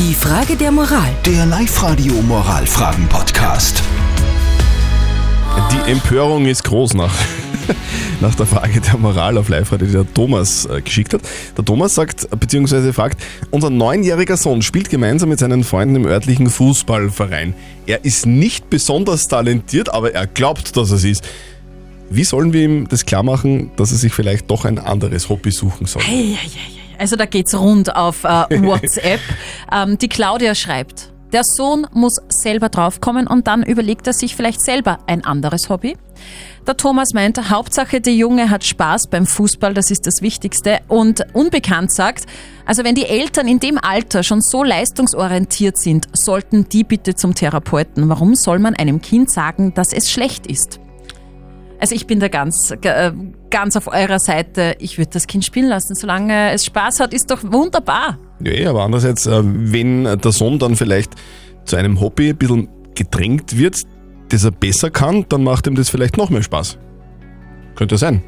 Die Frage der Moral. Der Live-Radio Moralfragen-Podcast. Die Empörung ist groß nach, nach der Frage der Moral auf live die der Thomas äh, geschickt hat. Der Thomas sagt, beziehungsweise fragt, unser neunjähriger Sohn spielt gemeinsam mit seinen Freunden im örtlichen Fußballverein. Er ist nicht besonders talentiert, aber er glaubt, dass er es ist. Wie sollen wir ihm das klar machen, dass er sich vielleicht doch ein anderes Hobby suchen soll? Hey, hey, hey, hey. Also da geht's rund auf äh, WhatsApp. ähm, die Claudia schreibt, der Sohn muss selber draufkommen und dann überlegt er sich vielleicht selber ein anderes Hobby. Der Thomas meint, Hauptsache der Junge hat Spaß beim Fußball, das ist das Wichtigste. Und Unbekannt sagt, also wenn die Eltern in dem Alter schon so leistungsorientiert sind, sollten die bitte zum Therapeuten. Warum soll man einem Kind sagen, dass es schlecht ist? Also ich bin da ganz, äh, ganz auf eurer Seite. Ich würde das Kind spielen lassen. Solange es Spaß hat, ist doch wunderbar. Ja, aber andererseits, äh, wenn der Sohn dann vielleicht zu einem Hobby ein bisschen gedrängt wird, das er besser kann, dann macht ihm das vielleicht noch mehr Spaß. Könnte sein.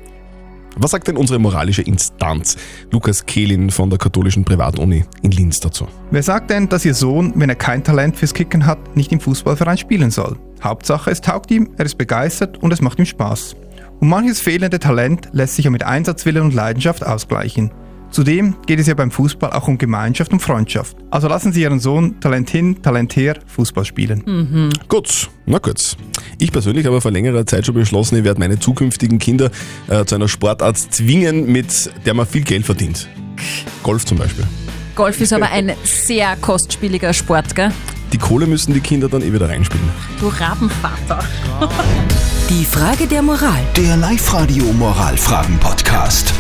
Was sagt denn unsere moralische Instanz? Lukas Kehlin von der katholischen Privatuni in Linz dazu. Wer sagt denn, dass Ihr Sohn, wenn er kein Talent fürs Kicken hat, nicht im Fußballverein spielen soll? Hauptsache, es taugt ihm, er ist begeistert und es macht ihm Spaß. Und manches fehlende Talent lässt sich ja mit Einsatzwillen und Leidenschaft ausgleichen. Zudem geht es ja beim Fußball auch um Gemeinschaft und Freundschaft. Also lassen Sie Ihren Sohn Talent hin, Talent her, Fußball spielen. Gut, na gut. Ich persönlich habe vor längerer Zeit schon beschlossen, ich werde meine zukünftigen Kinder äh, zu einer Sportart zwingen, mit der man viel Geld verdient. Golf zum Beispiel. Golf ist aber ein sehr kostspieliger Sport, gell? Die Kohle müssen die Kinder dann eh wieder reinspielen. Du Rabenvater. Die Frage der Moral. Der Live-Radio Moralfragen-Podcast.